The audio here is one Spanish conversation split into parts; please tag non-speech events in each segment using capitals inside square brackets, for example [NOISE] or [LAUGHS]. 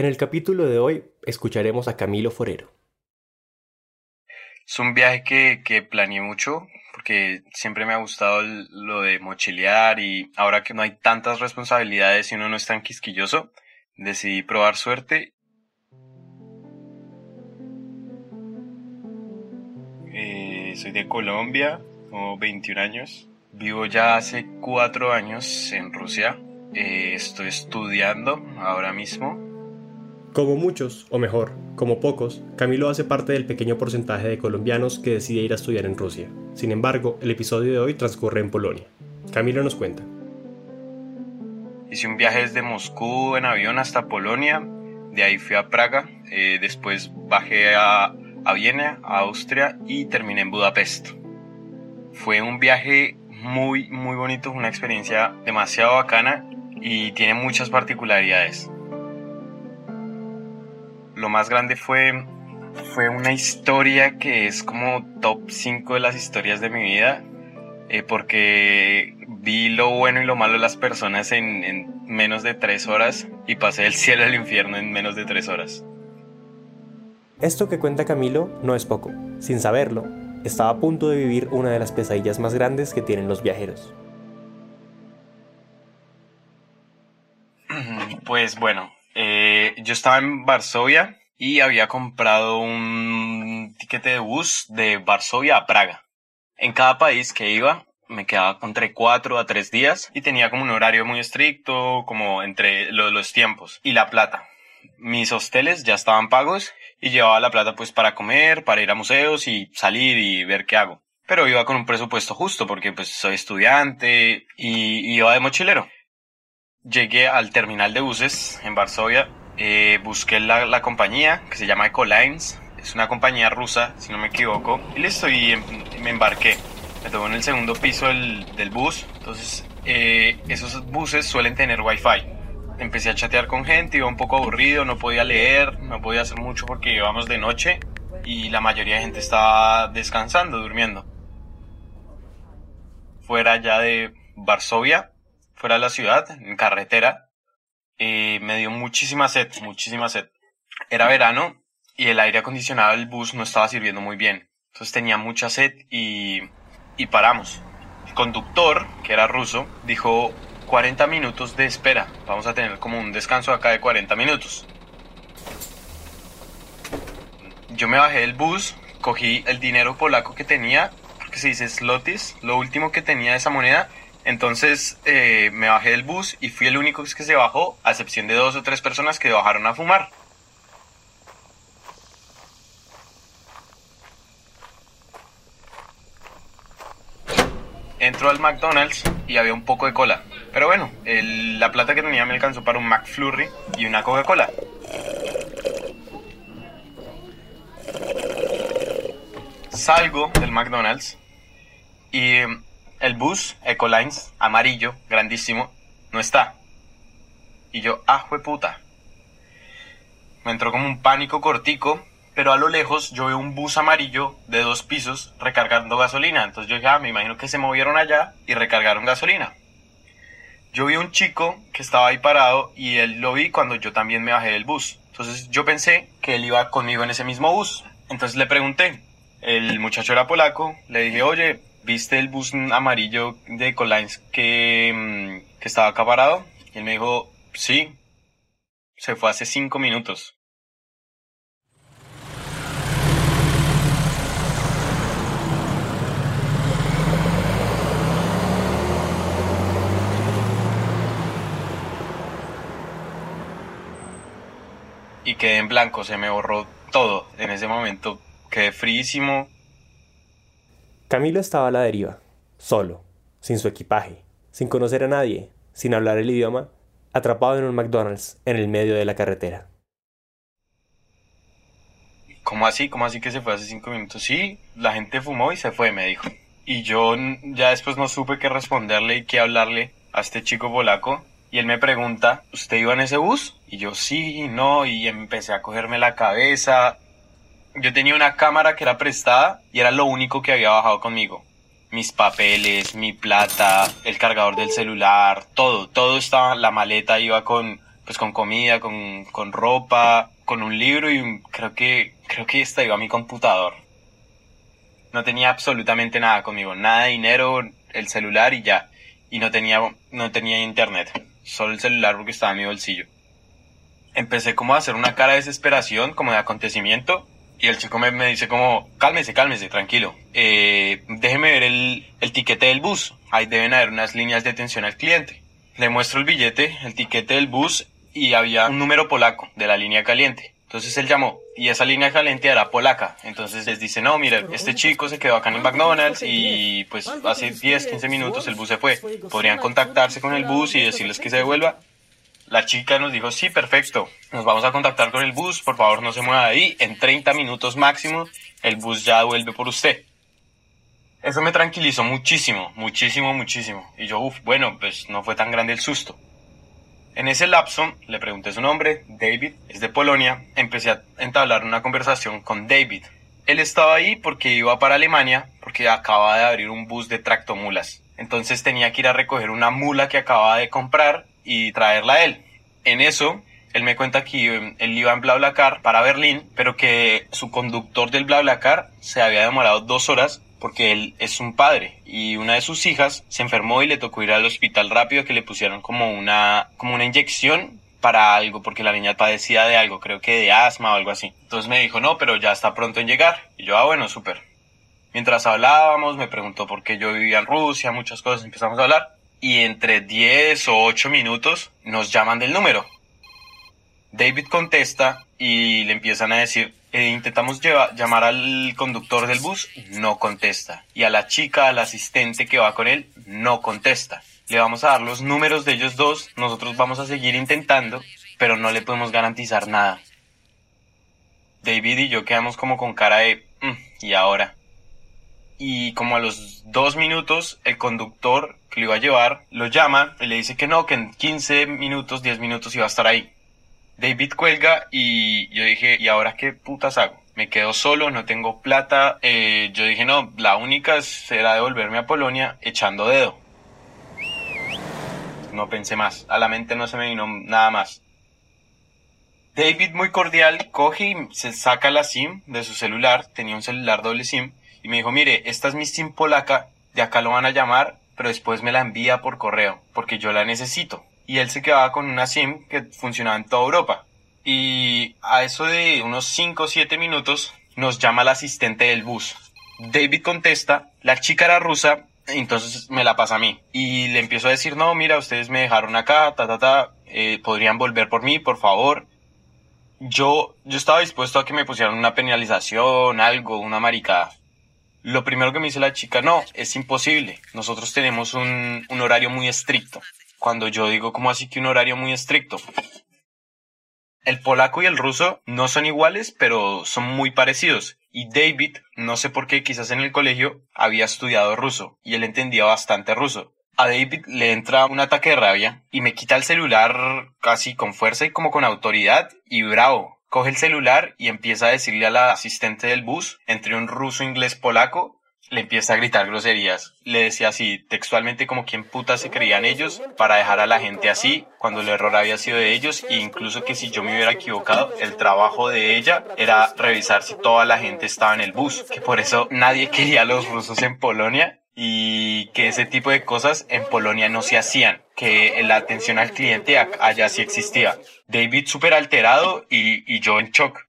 En el capítulo de hoy escucharemos a Camilo Forero. Es un viaje que, planeé mucho porque siempre me ha gustado lo de mochilear y ahora que no hay tantas responsabilidades y uno no es tan quisquilloso, decidí probar suerte. Eh, soy de Colombia, tengo 21 años. Vivo ya hace 4 años en Rusia. Eh, estoy estudiando ahora mismo como muchos, o mejor, como pocos, Camilo hace parte del pequeño porcentaje de colombianos que decide ir a estudiar en Rusia. Sin embargo, el episodio de hoy transcurre en Polonia. Camilo nos cuenta. Hice un viaje desde Moscú en avión hasta Polonia, de ahí fui a Praga, eh, después bajé a, a Viena, a Austria y terminé en Budapest. Fue un viaje muy, muy bonito, una experiencia demasiado bacana y tiene muchas particularidades lo más grande fue, fue una historia que es como top 5 de las historias de mi vida, eh, porque vi lo bueno y lo malo de las personas en, en menos de 3 horas y pasé del [LAUGHS] cielo al infierno en menos de 3 horas. Esto que cuenta Camilo no es poco. Sin saberlo, estaba a punto de vivir una de las pesadillas más grandes que tienen los viajeros. Pues bueno, eh, yo estaba en Varsovia y había comprado un tiquete de bus de Varsovia a Praga. En cada país que iba me quedaba entre cuatro a tres días y tenía como un horario muy estricto, como entre los, tiempos y la plata. Mis hosteles ya estaban pagos y llevaba la plata pues para comer, para ir a museos y salir y ver qué hago. Pero iba con un presupuesto justo porque pues soy estudiante y iba de mochilero. Llegué al terminal de buses en Varsovia, eh, busqué la, compañía que se llama Ecolines, es una compañía rusa, si no me equivoco, y listo, y em, me embarqué. Me tomé en el segundo piso del, bus, entonces eh, esos buses suelen tener wifi. Empecé a chatear con gente, iba un poco aburrido, no podía leer, no podía hacer mucho porque íbamos de noche y la mayoría de gente estaba descansando, durmiendo. Fuera ya de Varsovia, fuera de la ciudad, en carretera, eh, me dio muchísima sed, muchísima sed. Era verano y el aire acondicionado del bus no estaba sirviendo muy bien. Entonces tenía mucha sed y, y paramos. El conductor, que era ruso, dijo 40 minutos de espera. Vamos a tener como un descanso acá de 40 minutos. Yo me bajé del bus, cogí el dinero polaco que tenía, porque se dice slotis, lo último que tenía de esa moneda, entonces eh, me bajé del bus y fui el único que se bajó, a excepción de dos o tres personas que bajaron a fumar. Entro al McDonald's y había un poco de cola. Pero bueno, la plata que tenía me alcanzó para un McFlurry y una Coca-Cola. Salgo del McDonald's y el bus Ecolines, amarillo, grandísimo, no está. Y yo, ah, puta. Me entró como un pánico cortico, pero a lo lejos yo veo un bus amarillo de dos pisos recargando gasolina. Entonces yo dije, ah, me imagino que se movieron allá y recargaron gasolina. Yo vi un chico que estaba ahí parado y él lo vi cuando yo también me bajé del bus. Entonces yo pensé que él iba conmigo en ese mismo bus. Entonces le pregunté, el muchacho era polaco, le dije, oye, ¿viste el bus amarillo de Colines que, mm, que estaba acá parado? Y él me dijo, sí, se fue hace cinco minutos. y quedé en blanco, se me borró todo en ese momento, quedé fríísimo. Camilo estaba a la deriva, solo, sin su equipaje, sin conocer a nadie, sin hablar el idioma, atrapado en un McDonald's en el medio de la carretera. ¿Cómo así? ¿Cómo así que se fue hace cinco minutos? Sí, la gente fumó y se fue, me dijo. Y yo ya después no supe qué responderle y qué hablarle a este chico polaco. Y él me pregunta, ¿usted iba en ese bus? Y yo sí, no, y empecé a cogerme la cabeza. Yo tenía una cámara que era prestada y era lo único que había bajado conmigo. Mis papeles, mi plata, el cargador del celular, todo, todo estaba, la maleta iba con, pues con comida, con, con ropa, con un libro y creo que, creo que esta iba a mi computador. No tenía absolutamente nada conmigo, nada de dinero, el celular y ya. Y no tenía, no tenía internet solo el celular porque estaba en mi bolsillo. Empecé como a hacer una cara de desesperación, como de acontecimiento, y el chico me, me dice como, cálmese, cálmese, tranquilo. Eh, déjeme ver el, el tiquete del bus. Ahí deben haber unas líneas de atención al cliente. Le muestro el billete, el tiquete del bus, y había un número polaco de la línea caliente. Entonces él llamó y esa línea caliente era polaca. Entonces les dice, no, mire, este chico se quedó acá en el McDonald's y pues hace 10, 15 minutos el bus se fue. Podrían contactarse con el bus y decirles que se devuelva. La chica nos dijo, sí, perfecto, nos vamos a contactar con el bus, por favor no se mueva de ahí, en 30 minutos máximo el bus ya vuelve por usted. Eso me tranquilizó muchísimo, muchísimo, muchísimo. Y yo, uff, bueno, pues no fue tan grande el susto. En ese lapso le pregunté su nombre, David, es de Polonia, empecé a entablar una conversación con David. Él estaba ahí porque iba para Alemania, porque acaba de abrir un bus de tractomulas. Entonces tenía que ir a recoger una mula que acababa de comprar y traerla a él. En eso, él me cuenta que em, él iba en BlaBlaCar para Berlín, pero que su conductor del BlaBlaCar se había demorado dos horas porque él es un padre y una de sus hijas se enfermó y le tocó ir al hospital rápido que le pusieron como una, como una inyección para algo, porque la niña padecía de algo, creo que de asma o algo así. Entonces me dijo, no, pero ya está pronto en llegar. Y yo, ah, bueno, súper. Mientras hablábamos, me preguntó por qué yo vivía en Rusia, muchas cosas, empezamos a hablar. Y entre 10 o 8 minutos nos llaman del número. David contesta y le empiezan a decir, eh, intentamos llamar al conductor del bus, no contesta. Y a la chica, al asistente que va con él, no contesta. Le vamos a dar los números de ellos dos, nosotros vamos a seguir intentando, pero no le podemos garantizar nada. David y yo quedamos como con cara de, mm, ¿y ahora? Y como a los dos minutos, el conductor que lo iba a llevar lo llama y le dice que no, que en 15 minutos, 10 minutos iba a estar ahí. David cuelga y yo dije, ¿y ahora qué putas hago? Me quedo solo, no tengo plata. Eh, yo dije, no, la única será devolverme a Polonia echando dedo. No pensé más, a la mente no se me vino nada más. David muy cordial coge y se saca la SIM de su celular, tenía un celular doble SIM, y me dijo, mire, esta es mi SIM polaca, de acá lo van a llamar, pero después me la envía por correo, porque yo la necesito y él se quedaba con una SIM que funcionaba en toda Europa. Y a eso de unos 5 o 7 minutos nos llama el asistente del bus. David contesta, la chica era rusa, entonces me la pasa a mí. Y le empiezo a decir, no, mira, ustedes me dejaron acá, ta, ta, ta, eh, podrían volver por mí, por favor. Yo, yo estaba dispuesto a que me pusieran una penalización, algo, una maricada. Lo primero que me dice la chica, no, es imposible. Nosotros tenemos un, un horario muy estricto cuando yo digo como así que un horario muy estricto. El polaco y el ruso no son iguales, pero son muy parecidos. Y David, no sé por qué, quizás en el colegio había estudiado ruso y él entendía bastante ruso. A David le entra un ataque de rabia y me quita el celular casi con fuerza y como con autoridad y bravo. Coge el celular y empieza a decirle a la asistente del bus, entre un ruso, inglés, polaco, le empieza a gritar groserías. Le decía así, textualmente como quien puta se creían ellos para dejar a la gente así cuando el error había sido de ellos e incluso que si yo me hubiera equivocado, el trabajo de ella era revisar si toda la gente estaba en el bus, que por eso nadie quería a los rusos en Polonia y que ese tipo de cosas en Polonia no se hacían, que la atención al cliente allá sí existía. David súper alterado y, yo en shock.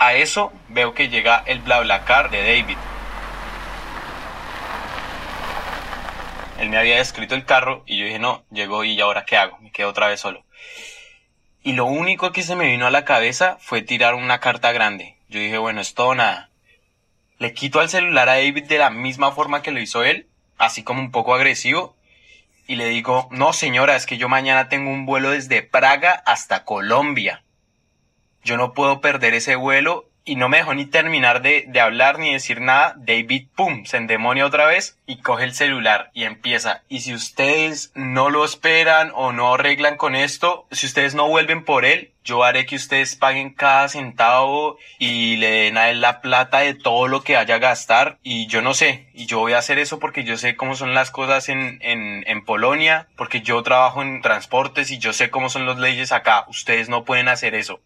A eso veo que llega el BlaBlaCar de David. Él me había descrito el carro y yo dije, no, llegó y ahora qué hago, me quedo otra vez solo. Y lo único que se me vino a la cabeza fue tirar una carta grande. Yo dije, bueno, es todo nada. Le quito al celular a David de la misma forma que lo hizo él, así como un poco agresivo, y le digo, no señora, es que yo mañana tengo un vuelo desde Praga hasta Colombia. Yo no puedo perder ese vuelo y no me dejó ni terminar de, de, hablar ni decir nada. David, pum, se endemonia otra vez y coge el celular y empieza. Y si ustedes no lo esperan o no arreglan con esto, si ustedes no vuelven por él, yo haré que ustedes paguen cada centavo y le den a él la plata de todo lo que haya a gastar. Y yo no sé, y yo voy a hacer eso porque yo sé cómo son las cosas en, en, en Polonia, porque yo trabajo en transportes y yo sé cómo son las leyes acá. Ustedes no pueden hacer eso.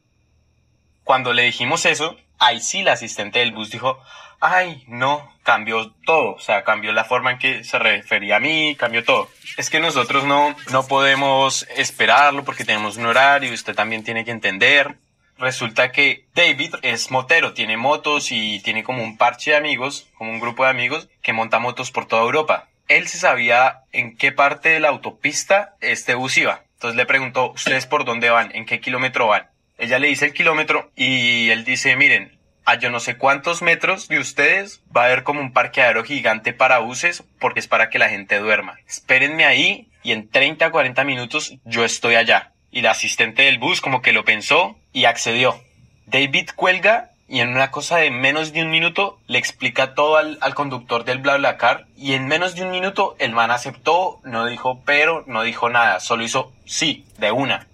Cuando le dijimos eso, ahí sí la asistente del bus dijo, ay, no, cambió todo, o sea, cambió la forma en que se refería a mí, cambió todo. Es que nosotros no, no podemos esperarlo porque tenemos un horario y usted también tiene que entender. Resulta que David es motero, tiene motos y tiene como un parche de amigos, como un grupo de amigos que monta motos por toda Europa. Él se sabía en qué parte de la autopista este bus iba. Entonces le preguntó, ¿ustedes por dónde van? ¿En qué kilómetro van? Ella le dice el kilómetro y él dice, miren, a yo no sé cuántos metros de ustedes va a haber como un parqueadero gigante para buses porque es para que la gente duerma. Espérenme ahí y en 30 a 40 minutos yo estoy allá. Y la asistente del bus como que lo pensó y accedió. David cuelga y en una cosa de menos de un minuto le explica todo al, al conductor del BlaBlaCar y en menos de un minuto el man aceptó, no dijo pero, no dijo nada, solo hizo sí, de una.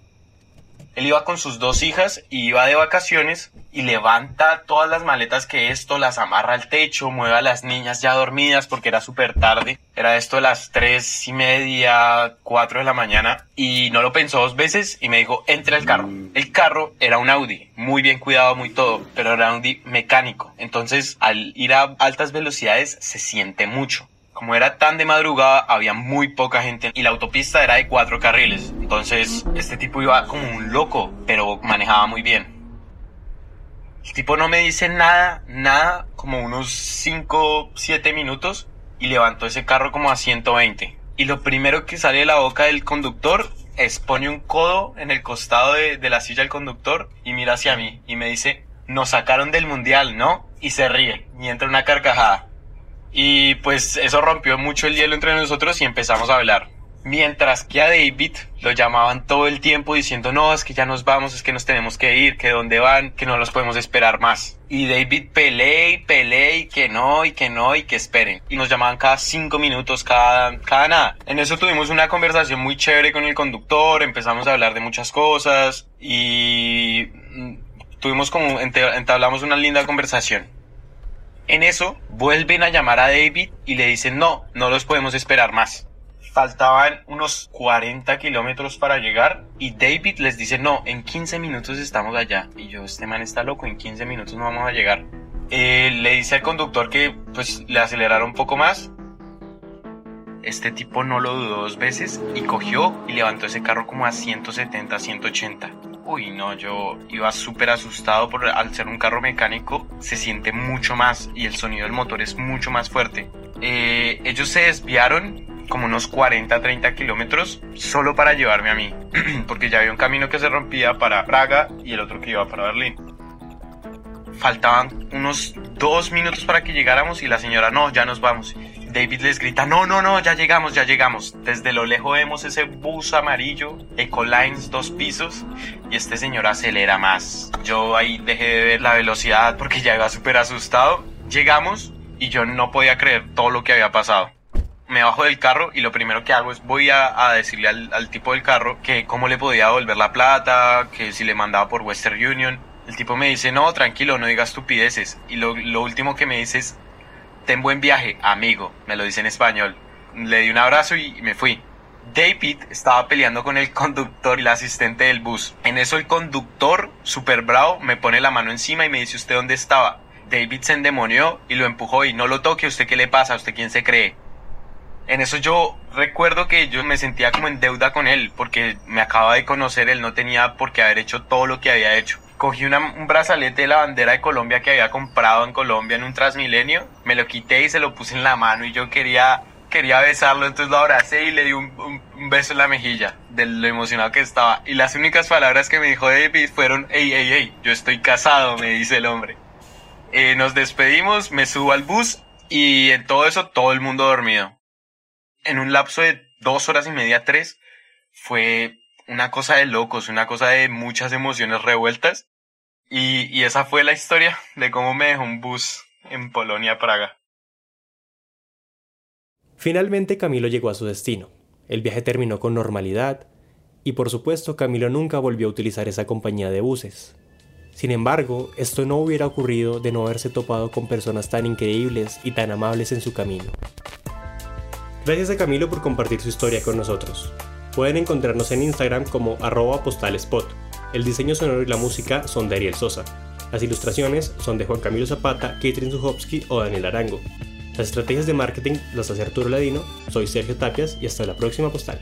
Él iba con sus dos hijas y iba de vacaciones y levanta todas las maletas que esto, las amarra al techo, mueve a las niñas ya dormidas porque era súper tarde. Era esto de las tres y media, cuatro de la mañana y no lo pensó dos veces y me dijo, entre al carro. El carro era un Audi, muy bien cuidado, muy todo, pero era un Audi mecánico. Entonces al ir a altas velocidades se siente mucho como era tan de madrugada, había muy poca gente y la autopista era de cuatro carriles. Entonces, este tipo iba como un loco, pero manejaba muy bien. El tipo no me dice nada, nada, como unos 5, 7 minutos y levantó ese carro como a 120. Y lo primero que sale de la boca del conductor es pone un codo en el costado de, de la silla del conductor y mira hacia mí y me dice, nos sacaron del mundial, ¿no? Y se ríe y entra una carcajada. Y pues eso rompió mucho el hielo entre nosotros y empezamos a hablar. Mientras que a David lo llamaban todo el tiempo diciendo, no, es que ya nos vamos, es que nos tenemos que ir, que dónde van, que no los podemos esperar más. Y David pelea y pelea y que no, y que no, y que esperen. Y nos llamaban cada cinco minutos, cada, cada nada. En eso tuvimos una conversación muy chévere con el conductor, empezamos a hablar de muchas cosas y mm, tuvimos como, entablamos una linda conversación. En eso, vuelven a llamar a David y le dicen, no, no los podemos esperar más. Faltaban unos 40 kilómetros para llegar y David les dice, no, en 15 minutos estamos allá. Y yo, este man está loco, en 15 minutos no vamos a llegar. Eh, le dice al conductor que pues le acelerara un poco más. Este tipo no lo dudó dos veces y cogió y levantó ese carro como a 170, 180 uy, no, yo iba súper asustado por al ser un carro mecánico se siente mucho más y el sonido del motor es mucho más fuerte. Eh, ellos se desviaron como unos 40, 30 kilómetros solo para llevarme a mí, [CLEARS THROAT] porque ya había un camino que se rompía para Praga y el otro que iba para Berlín. Faltaban unos dos minutos para que llegáramos y la señora, no, ya nos vamos. David les grita, no, no, no, ya llegamos, ya llegamos. Desde lo lejos vemos ese bus amarillo, Ecolines dos pisos, y este señor acelera más. Yo ahí dejé de ver la velocidad porque ya iba súper asustado. Llegamos y yo no podía creer todo lo que había pasado. Me bajo del carro y lo primero que hago es voy a, decirle al, tipo del carro que cómo le podía devolver la plata, que si le mandaba por Western Union. El tipo me dice, no, tranquilo, no digas estupideces. Y lo último que me dice es, ten buen viaje, amigo, me lo dice en español. Le di un abrazo y me fui. David estaba peleando con el [LAUGHS] conductor y el asistente del bus. En eso el conductor, super bravo, me pone la mano encima y me dice, ¿usted dónde estaba? David se endemonió y lo empujó y no lo toque, ¿usted qué le pasa? ¿Usted quién se cree? En eso yo recuerdo que yo me sentía como en deuda con él porque me acaba de conocer, él no tenía por qué haber hecho todo lo que había hecho cogí una, un brazalete de la bandera de Colombia que había comprado en Colombia en un Transmilenio, me lo quité y se lo puse en la mano y yo quería quería besarlo, entonces lo abracé y le di un, beso en la mejilla, de lo emocionado que estaba. Y las únicas palabras que me dijo David fueron, hey, hey, hey, yo estoy casado, me dice el hombre. Eh, nos despedimos, me subo al bus y en todo eso todo el mundo dormido. En un lapso de dos horas y media, tres, fue una cosa de locos, una cosa de muchas emociones revueltas. Y, y esa fue la historia de cómo me dejó un bus en Polonia, Praga. Finalmente Camilo llegó a su destino. El viaje terminó con normalidad y por supuesto Camilo nunca volvió a utilizar esa compañía de buses. Sin embargo, esto no hubiera ocurrido de no haberse topado con personas tan increíbles y tan amables en su camino. Gracias a Camilo por compartir su historia con nosotros. Pueden encontrarnos en Instagram como arroba postalespot. El diseño sonoro y la música son de Ariel Sosa. Las ilustraciones son de Juan Camilo Zapata, Katrin Zuchowski o Daniel Arango. Las estrategias de marketing las hace Arturo Ladino, soy Sergio Tapias y hasta la próxima postal.